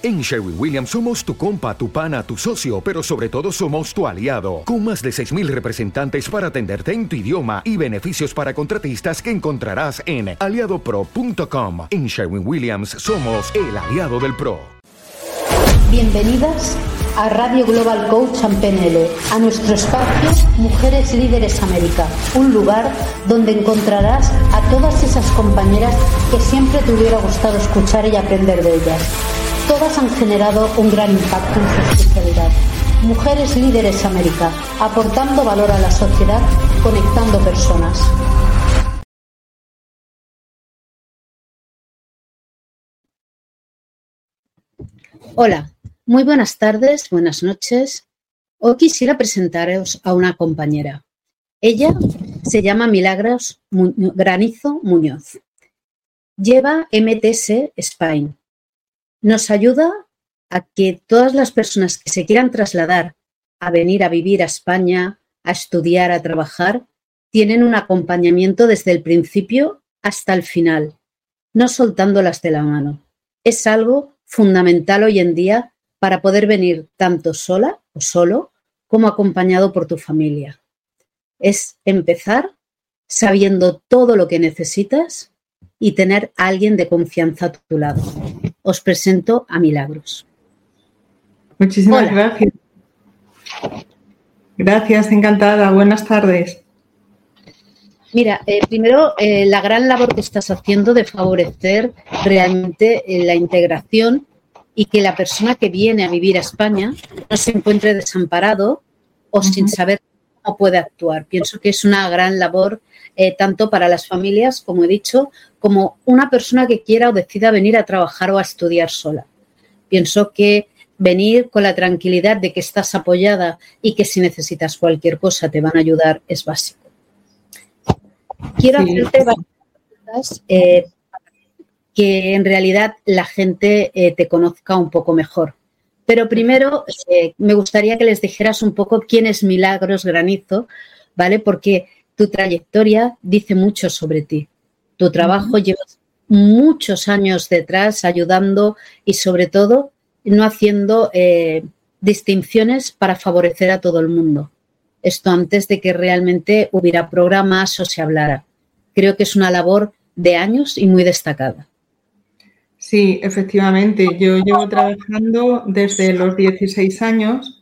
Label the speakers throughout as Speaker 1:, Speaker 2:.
Speaker 1: En Sherwin Williams somos tu compa, tu pana, tu socio, pero sobre todo somos tu aliado, con más de 6.000 representantes para atenderte en tu idioma y beneficios para contratistas que encontrarás en aliadopro.com. En Sherwin Williams somos el aliado del PRO.
Speaker 2: Bienvenidas a Radio Global Coach and a nuestro espacio Mujeres Líderes América, un lugar donde encontrarás a todas esas compañeras que siempre te hubiera gustado escuchar y aprender de ellas Todas han generado un gran impacto en su especialidad. Mujeres Líderes América, aportando valor a la sociedad, conectando personas. Hola, muy buenas tardes, buenas noches. Hoy quisiera presentaros a una compañera. Ella se llama Milagros Granizo Muñoz. Lleva MTS Spain, nos ayuda a que todas las personas que se quieran trasladar a venir a vivir a España, a estudiar, a trabajar, tienen un acompañamiento desde el principio hasta el final, no soltándolas de la mano. Es algo fundamental hoy en día para poder venir tanto sola o solo como acompañado por tu familia. Es empezar sabiendo todo lo que necesitas y tener a alguien de confianza a tu lado os presento a Milagros.
Speaker 3: Muchísimas gracias. Gracias, encantada. Buenas tardes.
Speaker 2: Mira, eh, primero, eh, la gran labor que estás haciendo de favorecer realmente eh, la integración y que la persona que viene a vivir a España no se encuentre desamparado o sin saber cómo puede actuar. Pienso que es una gran labor eh, tanto para las familias, como he dicho, como una persona que quiera o decida venir a trabajar o a estudiar sola. Pienso que venir con la tranquilidad de que estás apoyada y que si necesitas cualquier cosa te van a ayudar es básico. Quiero hacerte varias preguntas eh, que en realidad la gente eh, te conozca un poco mejor. Pero primero me gustaría que les dijeras un poco quién es Milagros Granizo, ¿vale? Porque tu trayectoria dice mucho sobre ti. Tu trabajo llevas muchos años detrás ayudando y sobre todo no haciendo eh, distinciones para favorecer a todo el mundo. Esto antes de que realmente hubiera programas o se hablara. Creo que es una labor de años y muy destacada.
Speaker 3: Sí, efectivamente. Yo llevo trabajando desde los 16 años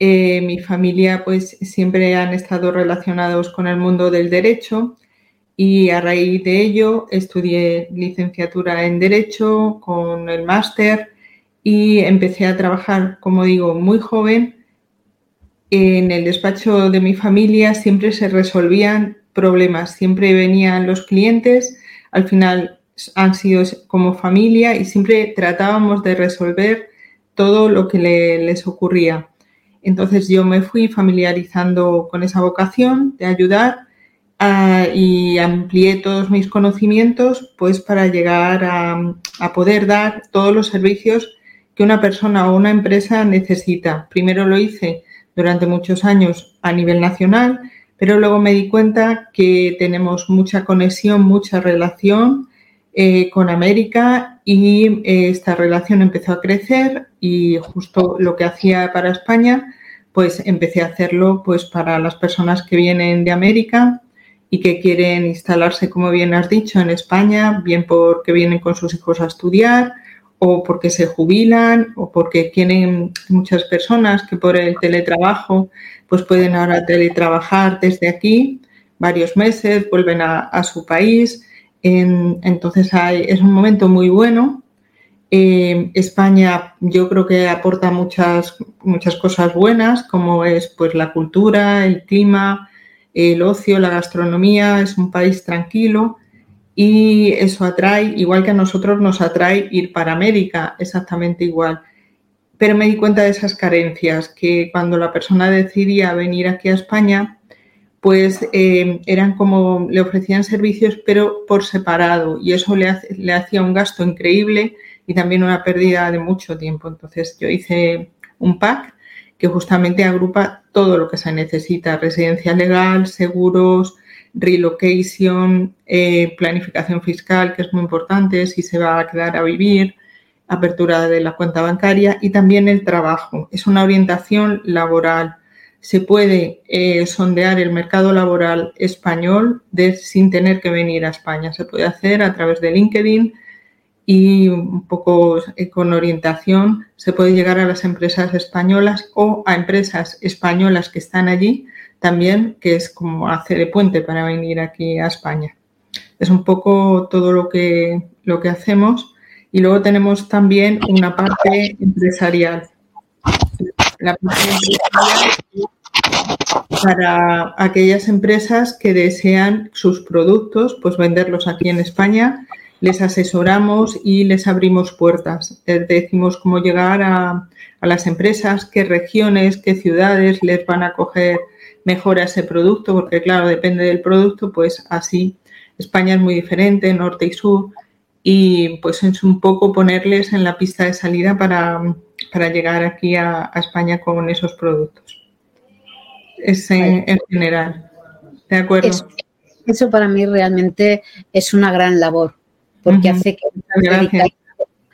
Speaker 3: eh, mi familia pues siempre han estado relacionados con el mundo del derecho y a raíz de ello estudié licenciatura en derecho con el máster y empecé a trabajar, como digo, muy joven. En el despacho de mi familia siempre se resolvían problemas, siempre venían los clientes, al final han sido como familia y siempre tratábamos de resolver todo lo que les ocurría. Entonces yo me fui familiarizando con esa vocación de ayudar ah, y amplié todos mis conocimientos pues para llegar a, poder dar todos los servicios que una persona o una empresa necesita. Primero lo hice durante muchos años a nivel nacional, pero luego me di cuenta que tenemos mucha conexión, mucha relación eh, con América y eh, esta relación empezó a crecer y justo lo que hacía para España, pues empecé a hacerlo pues para las personas que vienen de América y que quieren instalarse, como bien has dicho, en España, bien porque vienen con sus hijos a estudiar o porque se jubilan o porque tienen muchas personas que por el teletrabajo pues pueden ahora teletrabajar desde aquí varios meses, vuelven a su país entonces es un momento muy bueno. Eh, España yo creo que aporta muchas, muchas cosas buenas, como es pues la cultura, el clima, el ocio, la gastronomía, es un país tranquilo y eso atrae, igual que a nosotros nos atrae ir para América, exactamente igual. Pero me di cuenta de esas carencias, que cuando la persona decidía venir aquí a España, pues eh, eran como, le ofrecían servicios pero por separado y eso le, le hacía un gasto increíble y también una pérdida de mucho tiempo. Entonces yo hice un pack que justamente agrupa todo lo que se necesita, residencia legal, seguros, relocation, eh, planificación fiscal, que es muy importante, si se va a quedar a vivir, apertura de la cuenta bancaria y también el trabajo. Es una orientación laboral. Se puede eh, sondear el mercado laboral español sin tener que venir a España. Se puede hacer a través de LinkedIn y un poco eh, con orientación se puede llegar a las empresas españolas o a empresas españolas que están allí también, que es como hacer de puente para venir aquí a España. Es un poco todo lo que, lo que hacemos. Y luego tenemos también una parte empresarial. La para aquellas empresas que desean sus productos, pues venderlos aquí en España, les asesoramos y les abrimos puertas. Les decimos cómo llegar a, a las empresas, qué regiones, qué ciudades les van a coger mejor a ese producto, porque claro, depende del producto, pues así España es muy diferente, norte y sur, y pues es un poco ponerles en la pista de salida para, llegar aquí a, España con esos productos. Es en, general. ¿De acuerdo?
Speaker 2: Eso, para mí realmente es una gran labor, porque hace que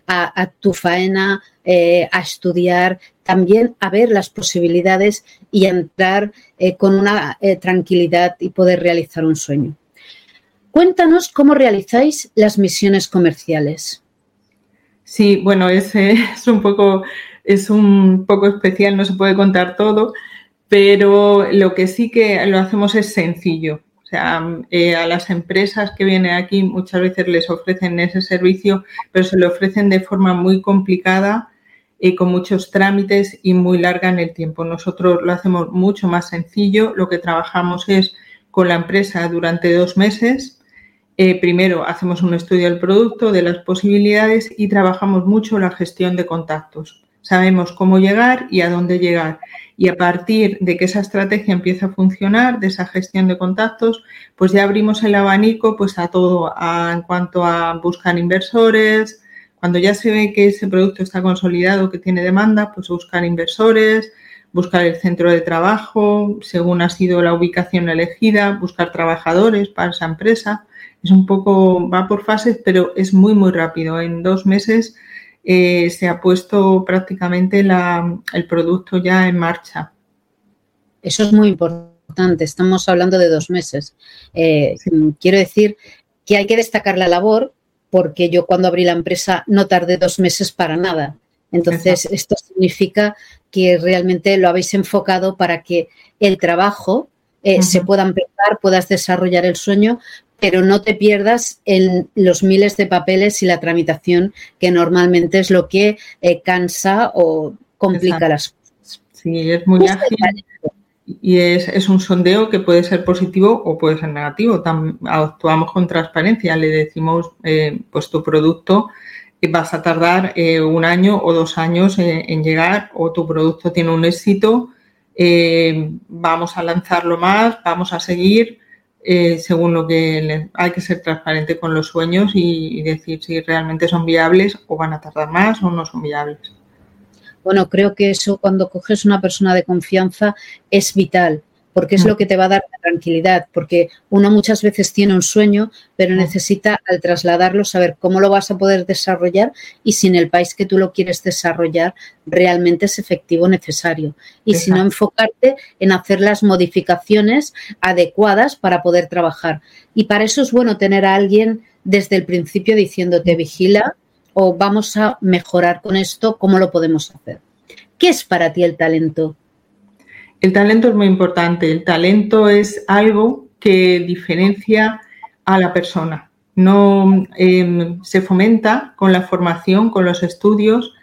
Speaker 2: a, a, tu faena, eh, a estudiar, también a ver las posibilidades y entrar eh, con una eh, tranquilidad y poder realizar un sueño. Cuéntanos cómo realizáis las misiones comerciales.
Speaker 3: Sí, bueno, es, es, un poco, es un poco especial, no se puede contar todo, pero lo que sí que lo hacemos es sencillo. O sea, eh, a las empresas que vienen aquí muchas veces les ofrecen ese servicio, pero se lo ofrecen de forma muy complicada y con muchos trámites y muy larga en el tiempo. Nosotros lo hacemos mucho más sencillo. Lo que trabajamos es con la empresa durante dos meses eh, primero hacemos un estudio del producto, de las posibilidades y trabajamos mucho la gestión de contactos. Sabemos cómo llegar y a dónde llegar. Y a partir de que esa estrategia empieza a funcionar, de esa gestión de contactos, pues ya abrimos el abanico pues a todo en cuanto a buscar inversores. Cuando ya se ve que ese producto está consolidado, que tiene demanda, pues buscar inversores, buscar el centro de trabajo, según ha sido la ubicación elegida, buscar trabajadores para esa empresa es un poco, va por fases, pero es muy, muy rápido. En dos meses eh, se ha puesto prácticamente el producto ya en marcha.
Speaker 2: Eso es muy importante. Estamos hablando de dos meses. Eh, quiero decir que hay que destacar la labor porque yo cuando abrí la empresa no tardé dos meses para nada. Entonces, esto significa que realmente lo habéis enfocado para que el trabajo eh, se pueda empezar, puedas desarrollar el sueño, pero no te pierdas en los miles de papeles y la tramitación, que normalmente es lo que eh, cansa o complica las cosas.
Speaker 3: Sí, es muy ágil. Y es, un sondeo que puede ser positivo o puede ser negativo. actuamos con transparencia, le decimos, eh, pues tu producto vas a tardar un año o dos años en llegar o tu producto tiene un éxito, vamos a lanzarlo más, vamos a seguir eh, según lo que hay que ser transparente con los sueños y, decir si realmente son viables o van a tardar más o no son viables.
Speaker 2: Bueno, creo que eso cuando coges una persona de confianza es vital porque es mm. lo que te va a dar tranquilidad, porque uno muchas veces tiene un sueño, pero mm. necesita al trasladarlo saber cómo lo vas a poder desarrollar y si en el país que tú lo quieres desarrollar realmente es efectivo necesario. Y si no, enfocarte en hacer las modificaciones adecuadas para poder trabajar. Y para eso es bueno tener a alguien desde el principio diciéndote vigila o vamos a mejorar con esto, ¿cómo lo podemos hacer? ¿Qué es para ti el talento?
Speaker 3: El talento es muy importante. El talento es algo que diferencia a la persona. No em, se fomenta con la formación, con los estudios,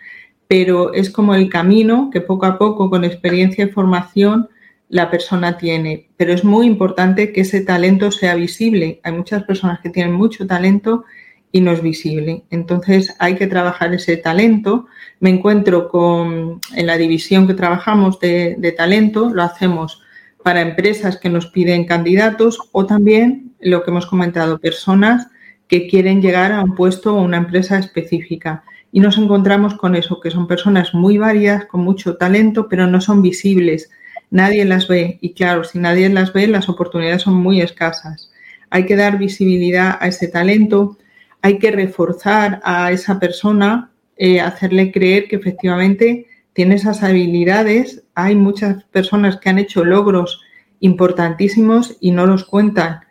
Speaker 3: pero es como el camino que poco a poco, con experiencia y formación, la persona tiene. Pero es muy importante que ese talento sea visible. Hay muchas personas que tienen mucho talento y no es visible. Entonces hay que trabajar ese talento. Me encuentro con, en la división que trabajamos de, talento, lo hacemos para empresas que nos piden candidatos o también lo que hemos comentado, personas que quieren llegar a un puesto o una empresa específica. Y nos encontramos con eso, que son personas muy varias, con mucho talento, pero no son visibles. Nadie las ve. Y claro, si nadie las ve, las oportunidades son muy escasas. Hay que dar visibilidad a ese talento, hay que reforzar a esa persona eh, hacerle creer que efectivamente tiene esas habilidades. Hay muchas personas que han hecho logros importantísimos y no los cuentan.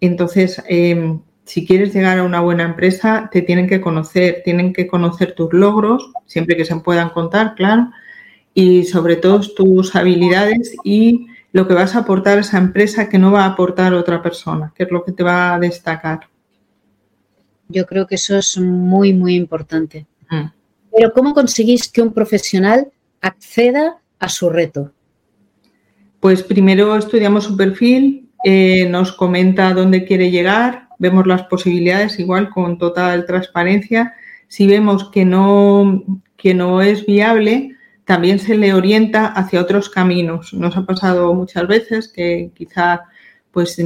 Speaker 3: Entonces, em, si quieres llegar a una buena empresa, te tienen que conocer, tienen que conocer tus logros, siempre que se puedan contar, claro, y sobre todo tus habilidades y lo que vas a aportar a esa empresa que no va a aportar otra persona, que es lo que te va a destacar.
Speaker 2: Yo creo que eso es muy, muy importante. Mm. Pero ¿cómo conseguís que un profesional acceda a su reto?
Speaker 3: Pues primero estudiamos su perfil, eh, nos comenta dónde quiere llegar, vemos las posibilidades igual con total transparencia. Si vemos que no, que no es viable, también se le orienta hacia otros caminos. Nos ha pasado muchas veces que quizá pues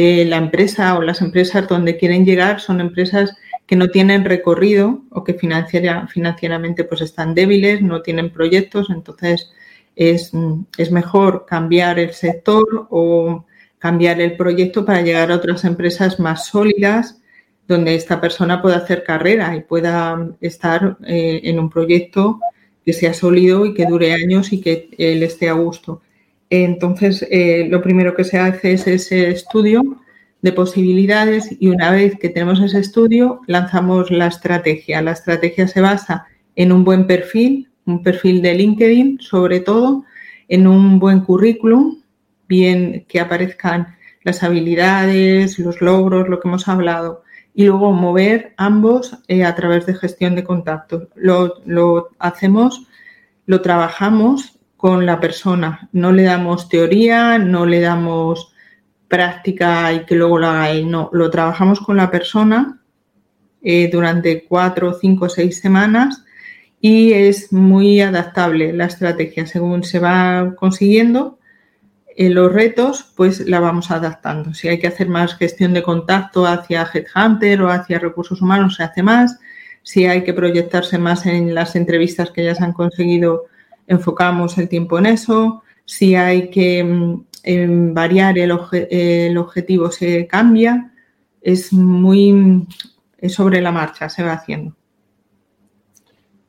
Speaker 3: eh, la empresa o las empresas donde quieren llegar son empresas que no tienen recorrido o que financieramente pues están débiles, no tienen proyectos, entonces es, es, mejor cambiar el sector o cambiar el proyecto para llegar a otras empresas más sólidas donde esta persona pueda hacer carrera y pueda estar eh, en un proyecto que sea sólido y que dure años y que él esté a gusto. Entonces, eh, lo primero que se hace es ese estudio de posibilidades y una vez que tenemos ese estudio, lanzamos la estrategia. La estrategia se basa en un buen perfil, un perfil de LinkedIn sobre todo, en un buen currículum, bien que aparezcan las habilidades, los logros, lo que hemos hablado, y luego mover ambos eh, a través de gestión de contactos. Lo, lo hacemos, lo trabajamos con la persona, no le damos teoría, no le damos práctica y que luego lo haga él. No, lo trabajamos con la persona eh, durante cuatro, cinco, seis semanas y es muy adaptable la estrategia. Según se va consiguiendo eh, los retos, pues la vamos adaptando. Si hay que hacer más gestión de contacto hacia Headhunter o hacia recursos humanos, se hace más. Si hay que proyectarse más en las entrevistas que ya se han conseguido, enfocamos el tiempo en eso. Si hay que mm, variar el, objetivo se cambia, es muy sobre la marcha, se va haciendo.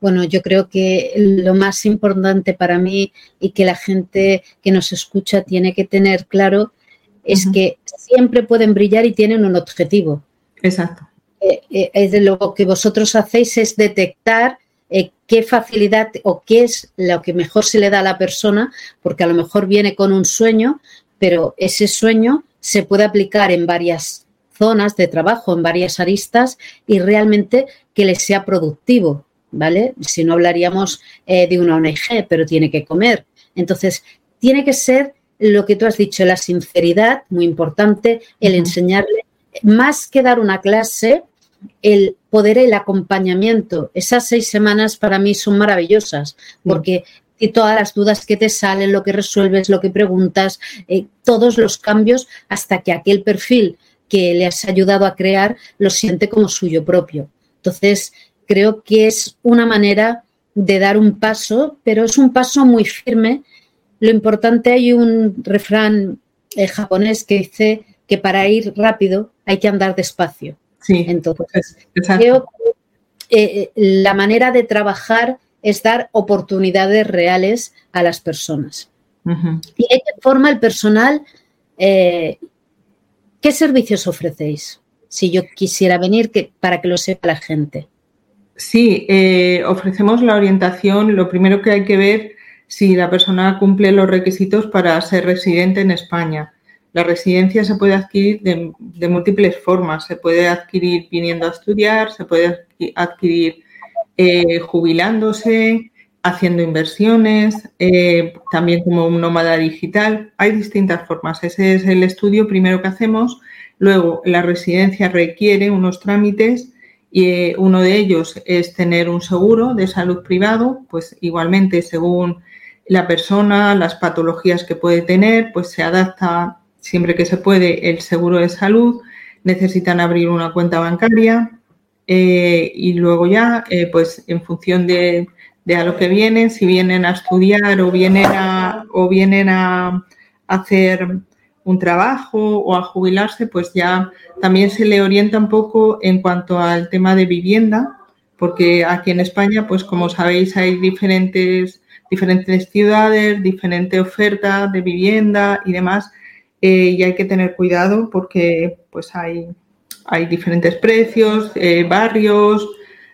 Speaker 2: Bueno, yo creo que lo más importante para mí y que la gente que nos escucha tiene que tener claro es que siempre pueden brillar y tienen un objetivo.
Speaker 3: Exacto.
Speaker 2: Eh, eh, es de lo que vosotros hacéis es detectar eh, qué facilidad o qué es lo que mejor se le da a la persona, porque a lo mejor viene con un sueño, pero ese sueño se puede aplicar en varias zonas de trabajo, en varias aristas y realmente que le sea productivo, ¿vale? Si no hablaríamos eh, de una ONG, pero tiene que comer. Entonces, tiene que ser lo que tú has dicho, la sinceridad, muy importante, el enseñarle, más que dar una clase, el poder, el acompañamiento, esas seis semanas para mí son maravillosas, porque todas las dudas que te salen, lo que resuelves, lo que preguntas, eh, todos los cambios hasta que aquel perfil que le has ayudado a crear lo siente como suyo propio. Entonces, creo que es una manera de dar un paso, pero es un paso muy firme. Lo importante, hay un refrán eh, japonés que dice que para ir rápido hay que andar despacio.
Speaker 3: Sí,
Speaker 2: entonces creo que eh, la manera de trabajar es dar oportunidades reales a las personas. ¿Y de qué forma el personal, eh, qué servicios ofrecéis? Si yo quisiera venir, que, para que lo sepa la gente.
Speaker 3: Sí, eh, ofrecemos la orientación. Lo primero que hay que ver si la persona cumple los requisitos para ser residente en España. La residencia se puede adquirir de, múltiples formas. Se puede adquirir viniendo a estudiar, se puede adquirir eh, jubilándose, haciendo inversiones, eh, también como un nómada digital. Hay distintas formas. Ese es el estudio primero que hacemos. Luego, la residencia requiere unos trámites y eh, uno de ellos es tener un seguro de salud privado, pues igualmente según la persona, las patologías que puede tener, pues se adapta siempre que se puede el seguro de salud, necesitan abrir una cuenta bancaria eh, y luego ya, eh, pues en función de, a lo que vienen, si vienen a estudiar o vienen a, o vienen a hacer un trabajo o a jubilarse, pues ya también se le orienta un poco en cuanto al tema de vivienda, porque aquí en España, pues como sabéis, hay diferentes, diferentes ciudades, diferente oferta de vivienda y demás, eh, y hay que tener cuidado porque pues hay, hay diferentes precios, eh, barrios,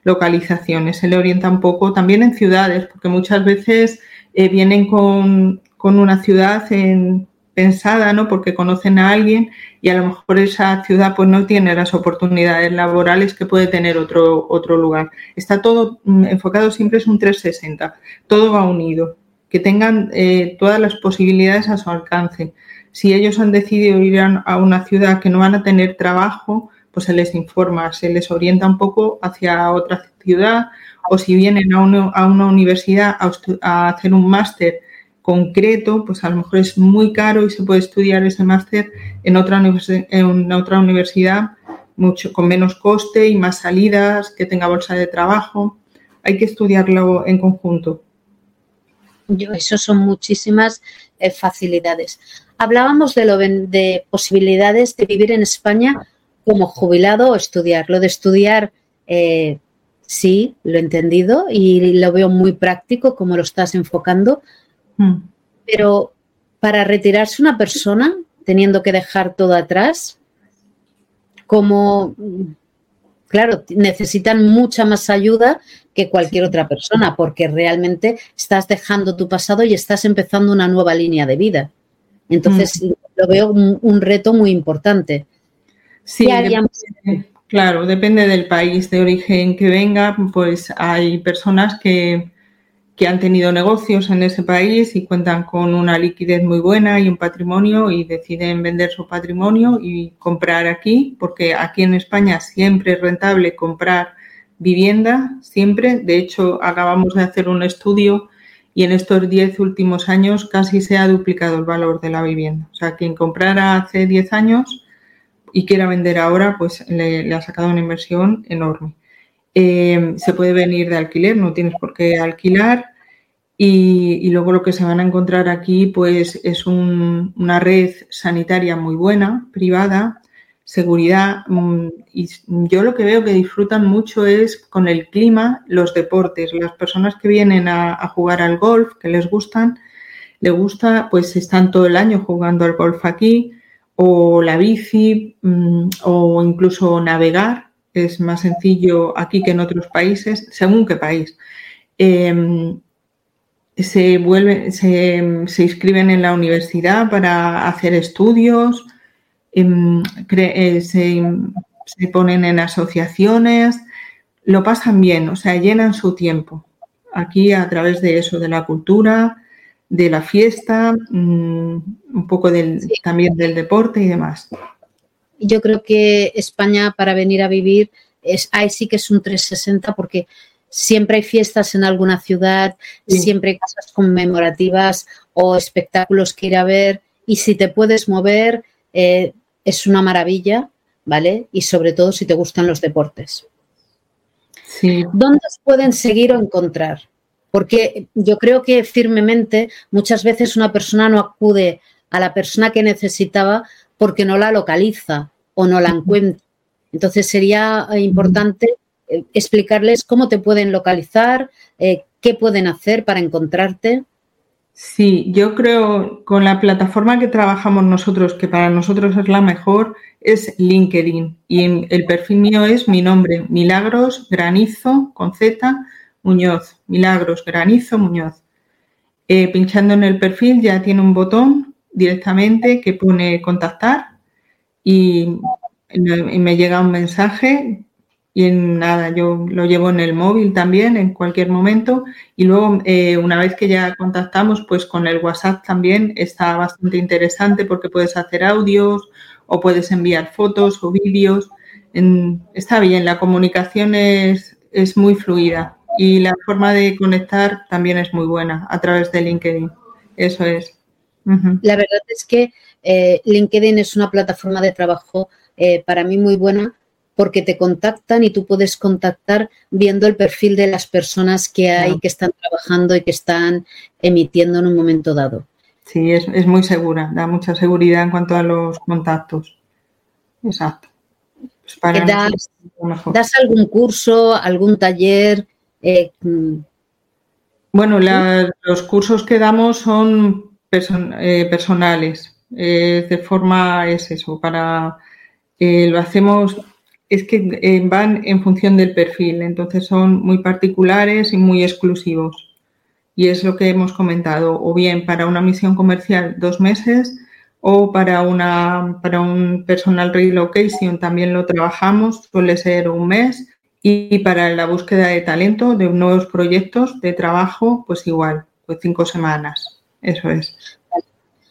Speaker 3: localizaciones. Se le orienta un poco también en ciudades, porque muchas veces eh, vienen con, con, una ciudad en, pensada, ¿no? Porque conocen a alguien y a lo mejor esa ciudad pues no tiene las oportunidades laborales que puede tener otro, otro lugar. Está todo mm, enfocado, siempre es un 360, todo va unido, que tengan eh, todas las posibilidades a su alcance. Si ellos han decidido ir a una ciudad que no van a tener trabajo, pues se les informa, se les orienta un poco hacia otra ciudad o si vienen a una, universidad a hacer un máster concreto, pues a lo mejor es muy caro y se puede estudiar ese máster en otra, en otra universidad mucho, con menos coste y más salidas, que tenga bolsa de trabajo. Hay que estudiarlo en conjunto.
Speaker 2: Yo, eso son muchísimas eh, facilidades. Hablábamos de, lo, de posibilidades de vivir en España como jubilado o estudiar. Lo de estudiar, eh, sí, lo he entendido y lo veo muy práctico como lo estás enfocando, Hmm. Pero para retirarse una persona, teniendo que dejar todo atrás, como, claro, necesitan mucha más ayuda que cualquier otra persona, porque realmente estás dejando tu pasado y estás empezando una nueva línea de vida. Entonces, hmm. lo veo un, reto muy importante.
Speaker 3: Sí, claro, depende del país de origen que venga, pues hay personas que que han tenido negocios en ese país y cuentan con una liquidez muy buena y un patrimonio y deciden vender su patrimonio y comprar aquí, porque aquí en España siempre es rentable comprar vivienda, siempre. De hecho, acabamos de hacer un estudio y en estos 10 últimos años casi se ha duplicado el valor de la vivienda. O sea, quien comprara hace 10 años y quiera vender ahora, pues le, ha sacado una inversión enorme. Eh, se puede venir de alquiler, no tienes por qué alquilar. Y, luego lo que se van a encontrar aquí, pues es una red sanitaria muy buena, privada, seguridad. Mm, y yo lo que veo que disfrutan mucho es con el clima, los deportes. Las personas que vienen a, jugar al golf, que les gustan, les gusta, pues están todo el año jugando al golf aquí, o la bici, mm, o incluso navegar es más sencillo aquí que en otros países, según qué país. Em, se, vuelven, se, inscriben en la universidad para hacer estudios, se, se, ponen en asociaciones, lo pasan bien, o sea, llenan su tiempo. Aquí a través de eso, de la cultura, de la fiesta, mm, un poco del, también del deporte y demás.
Speaker 2: Yo creo que España para venir a vivir, es, ahí sí que es un 360 porque siempre hay fiestas en alguna ciudad, siempre hay cosas conmemorativas o espectáculos que ir a ver y si te puedes mover eh, es una maravilla, ¿vale? Y sobre todo si te gustan los deportes. Sí. ¿Dónde os pueden seguir o encontrar? Porque yo creo que firmemente muchas veces una persona no acude a la persona que necesitaba porque no la localiza o no la encuentra. Entonces sería eh, importante eh, explicarles cómo te pueden localizar, eh, qué pueden hacer para encontrarte.
Speaker 3: Sí, yo creo con la plataforma que trabajamos nosotros, que para nosotros es la mejor, es LinkedIn. Y el perfil mío es mi nombre, Milagros Granizo, con Z, Muñoz. Milagros Granizo Muñoz. pinchando en el perfil ya tiene un botón directamente que pone contactar y, me llega un mensaje y en nada, yo lo llevo en el móvil también en cualquier momento y luego eh, una vez que ya contactamos pues con el WhatsApp también está bastante interesante porque puedes hacer audios o puedes enviar fotos o vídeos. está bien, la comunicación es, es muy fluida y la forma de conectar también es muy buena a través de LinkedIn. Eso es.
Speaker 2: La verdad es que eh, LinkedIn es una plataforma de trabajo eh, para mí muy buena porque te contactan y tú puedes contactar viendo el perfil de las personas que hay que están trabajando y que están emitiendo en un momento dado.
Speaker 3: Sí, es, es, muy segura, da mucha seguridad en cuanto a los contactos. Exacto.
Speaker 2: Pues das, algún curso, algún taller? Eh, mm.
Speaker 3: bueno, los cursos que damos son eh, personales. de forma es eso, para lo hacemos es que van en función del perfil, entonces son muy particulares y muy exclusivos. Y es lo que hemos comentado, o bien para una misión comercial dos meses o para, una, para un personal relocation también lo trabajamos, suele ser un mes. Y para la búsqueda de talento, de nuevos proyectos de trabajo, pues igual, pues cinco semanas. Eso es.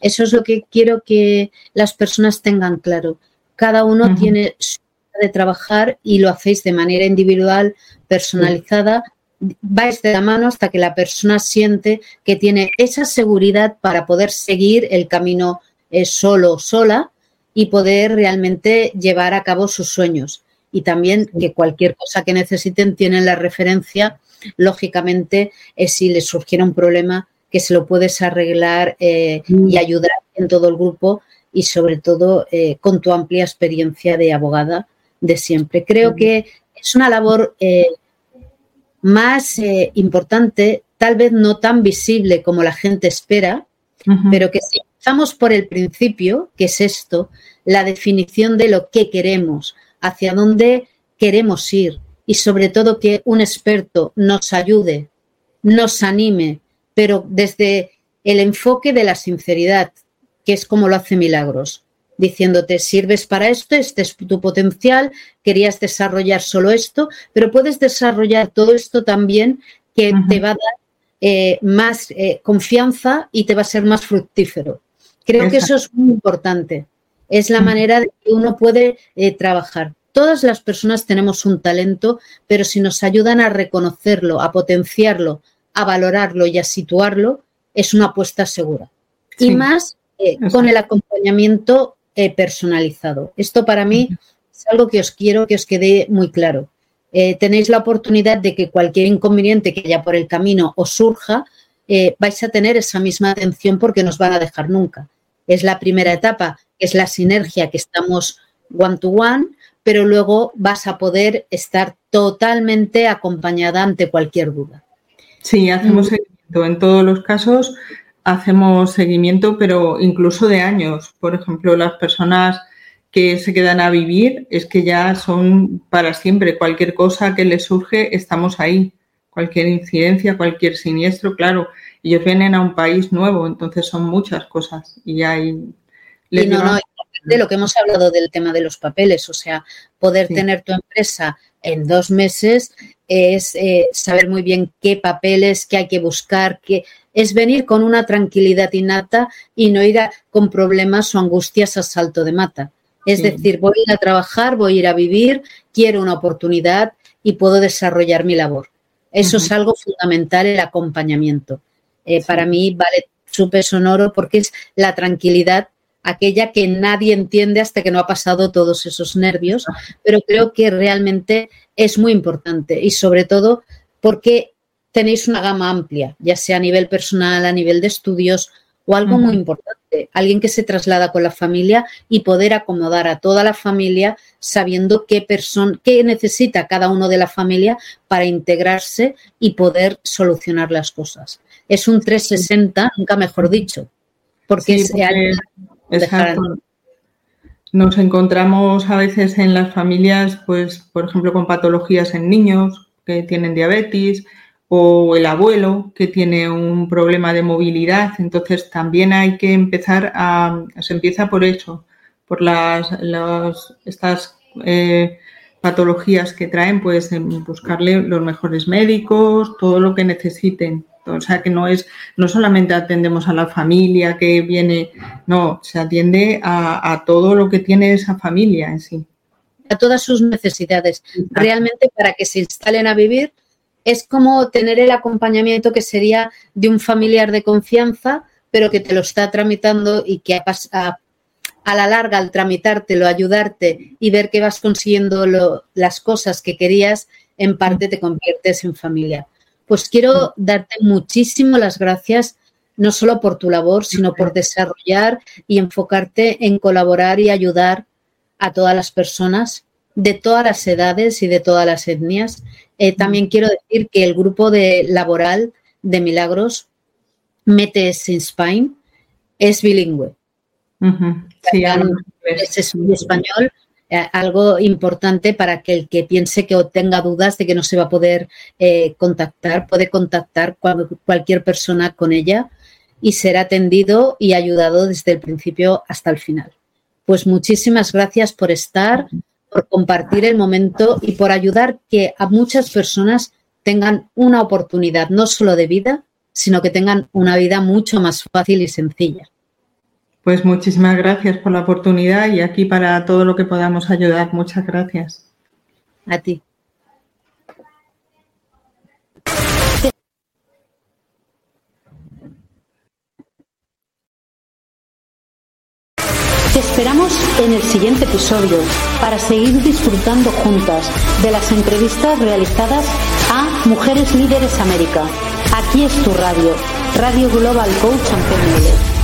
Speaker 2: Eso es lo que quiero que las personas tengan claro. Cada uno tiene su de trabajar y lo hacéis de manera individual, personalizada vais de la mano hasta que la persona siente que tiene esa seguridad para poder seguir el camino eh, solo, sola y poder realmente llevar a cabo sus sueños. Y también que cualquier cosa que necesiten tienen la referencia, lógicamente, es si les surgiera un problema, que se lo puedes arreglar eh, y ayudar en todo el grupo y sobre todo eh, con tu amplia experiencia de abogada de siempre. Creo que es una labor más eh, importante, tal vez no tan visible como la gente espera, pero que si empezamos por el principio, que es esto, la definición de lo que queremos, hacia dónde queremos ir y sobre todo que un experto nos ayude, nos anime, pero desde el enfoque de la sinceridad, que es como lo hace Milagros diciéndote, sirves para esto, este es tu potencial, querías desarrollar solo esto, pero puedes desarrollar todo esto también que te va a dar eh, más eh, confianza y te va a ser más fructífero. Creo que eso es muy importante. Es la manera de que uno puede eh, trabajar. Todas las personas tenemos un talento, pero si nos ayudan a reconocerlo, a potenciarlo, a valorarlo y a situarlo, es una apuesta segura. Y más con el acompañamiento eh, personalizado. Esto para mí es algo que os quiero que os quede muy claro. Eh, tenéis la oportunidad de que cualquier inconveniente que haya por el camino os surja, eh, vais a tener esa misma atención porque nos van a dejar nunca. Es la primera etapa, es la sinergia que estamos one to one, pero luego vas a poder estar totalmente acompañada ante cualquier duda.
Speaker 3: Sí, hacemos mm. seguimiento. En todos los casos hacemos seguimiento, pero incluso de años. Por ejemplo, las personas que se quedan a vivir es que ya son para siempre. Cualquier cosa que les surge, estamos ahí. Cualquier incidencia, cualquier siniestro, claro. Ellos vienen a un país nuevo, entonces son muchas cosas y hay...
Speaker 2: Y no, no, de lo que hemos hablado del tema de los papeles, o sea, poder tener tu empresa en dos meses es eh, saber muy bien qué papeles, qué hay que buscar, qué, es venir con una tranquilidad innata y no ir con problemas o angustias a salto de mata. Es decir, voy a ir a trabajar, voy a ir a vivir, quiero una oportunidad y puedo desarrollar mi labor. Eso es algo fundamental, el acompañamiento. Eh, para mí vale su peso sonoro porque es la tranquilidad, aquella que nadie entiende hasta que no ha pasado todos esos nervios, pero creo que realmente es muy importante y sobre todo porque tenéis una gama amplia, ya sea a nivel personal, a nivel de estudios o algo muy importante, alguien que se traslada con la familia y poder acomodar a toda la familia sabiendo qué persona, qué necesita cada uno de la familia para integrarse y poder solucionar las cosas. Es un 360, nunca mejor dicho, porque, se
Speaker 3: Nos encontramos a veces en las familias, pues, por ejemplo, con patologías en niños que tienen diabetes, o el abuelo que tiene un problema de movilidad. Entonces también hay que empezar a, se empieza por eso, por las, estas eh, patologías que traen, pues en buscarle los mejores médicos, todo lo que necesiten. O sea que no es, no solamente atendemos a la familia que viene, no, se atiende a, a todo lo que tiene esa familia en sí.
Speaker 2: A todas sus necesidades, realmente para que se instalen a vivir es como tener el acompañamiento que sería de un familiar de confianza, pero que te lo está tramitando y que a, a la larga al tramitártelo, ayudarte y ver que vas consiguiendo las cosas que querías, en parte te conviertes en familia. Pues quiero darte muchísimas las gracias, no solo por tu labor, sino por desarrollar y enfocarte en colaborar y ayudar a todas las personas de todas las edades y de todas las etnias. Eh, también quiero decir que el grupo de laboral de Milagros, Metes in Spain, es bilingüe. Sí, es, español, eh, algo importante para que el que piense que o tenga dudas de que no se va a poder eh, contactar, puede contactar cualquier persona con ella y ser atendido y ayudado desde el principio hasta el final. Pues muchísimas gracias por estar, por compartir el momento y por ayudar que a muchas personas tengan una oportunidad no solo de vida, sino que tengan una vida mucho más fácil y sencilla.
Speaker 3: Pues muchísimas gracias por la oportunidad y aquí para todo lo que podamos ayudar. Muchas gracias.
Speaker 2: A ti. Te esperamos en el siguiente episodio para seguir disfrutando juntas de las entrevistas realizadas a Mujeres Líderes América. Aquí es tu radio, Radio Global Coach and